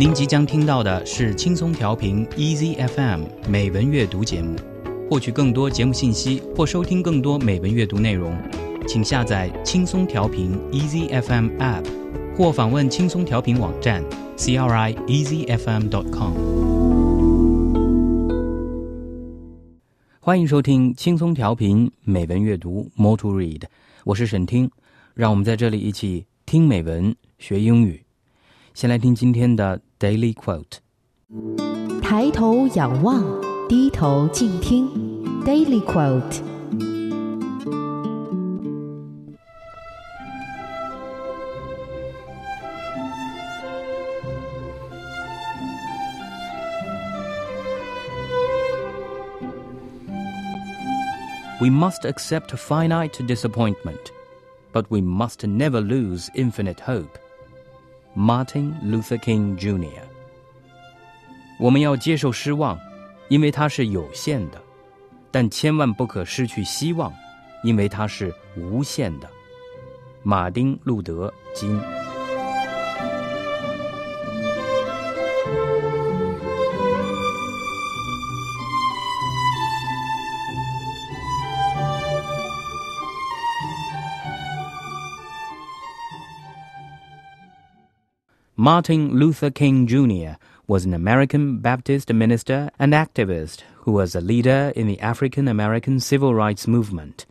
您即将听到的是轻松调频 Easy FM 美文阅读节目。获取更多节目信息或收听更多美文阅读内容，请下载轻松调频 Easy FM App，或访问轻松调频网站 crieasyfm.com。欢迎收听轻松调频美文阅读 More to Read，我是沈听，让我们在这里一起听美文学英语。先来听今天的 Daily Quote：抬头仰望，低头静听。Daily Quote。We must accept finite disappointment, but we must never lose infinite hope. Martin Luther King Jr. 我们要接受失望，因为它是有限的，但千万不可失去希望，因为它是无限的。马丁·路德·金。Martin Luther King Jr. was an American Baptist minister and activist who was a leader in the African American civil rights movement.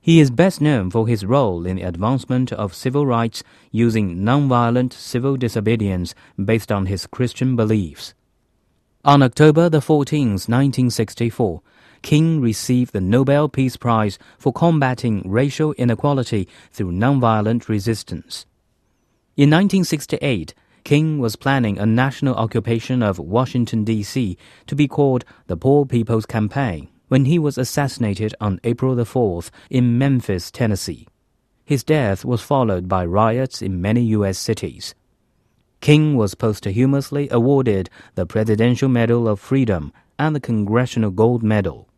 He is best known for his role in the advancement of civil rights using nonviolent civil disobedience based on his Christian beliefs. On October the 14th, 1964, King received the Nobel Peace Prize for combating racial inequality through nonviolent resistance. In 1968, King was planning a national occupation of Washington, D.C. to be called the Poor People's Campaign when he was assassinated on April 4th in Memphis, Tennessee. His death was followed by riots in many U.S. cities. King was posthumously awarded the Presidential Medal of Freedom and the Congressional Gold Medal.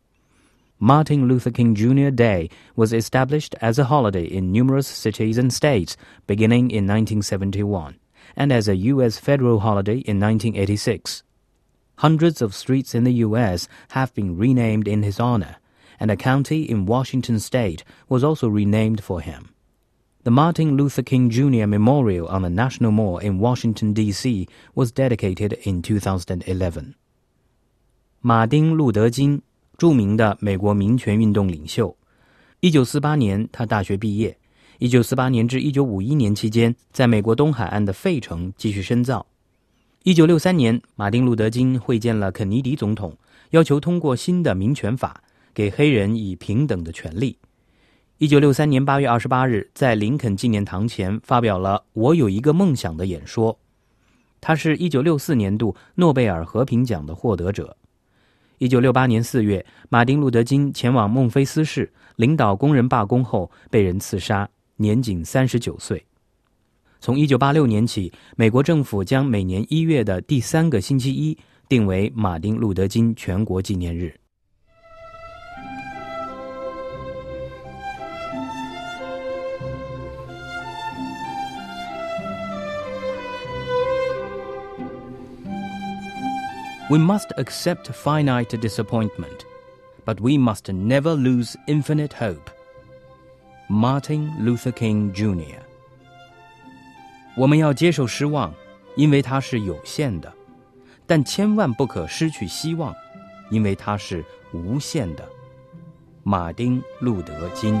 Martin Luther King Jr. Day was established as a holiday in numerous cities and states beginning in 1971 and as a U.S. federal holiday in 1986. Hundreds of streets in the U.S. have been renamed in his honor, and a county in Washington state was also renamed for him. The Martin Luther King Jr. Memorial on the National Mall in Washington, D.C. was dedicated in 2011. 马丁·路德·金 著名的美国民权运动领袖。一九四八年，他大学毕业。一九四八年至一九五一年期间，在美国东海岸的费城继续深造。一九六三年，马丁·路德·金会见了肯尼迪总统，要求通过新的民权法，给黑人以平等的权利。一九六三年八月二十八日，在林肯纪念堂前发表了“我有一个梦想”的演说。他是一九六四年度诺贝尔和平奖的获得者。一九六八年四月，马丁·路德·金前往孟菲斯市领导工人罢工后被人刺杀，年仅三十九岁。从一九八六年起，美国政府将每年一月的第三个星期一定为马丁·路德·金全国纪念日。We must accept finite disappointment, but we must never lose infinite hope. Martin Luther King Jr. 我们要接受失望，因为它是有限的，但千万不可失去希望，因为它是无限的。马丁·路德·金。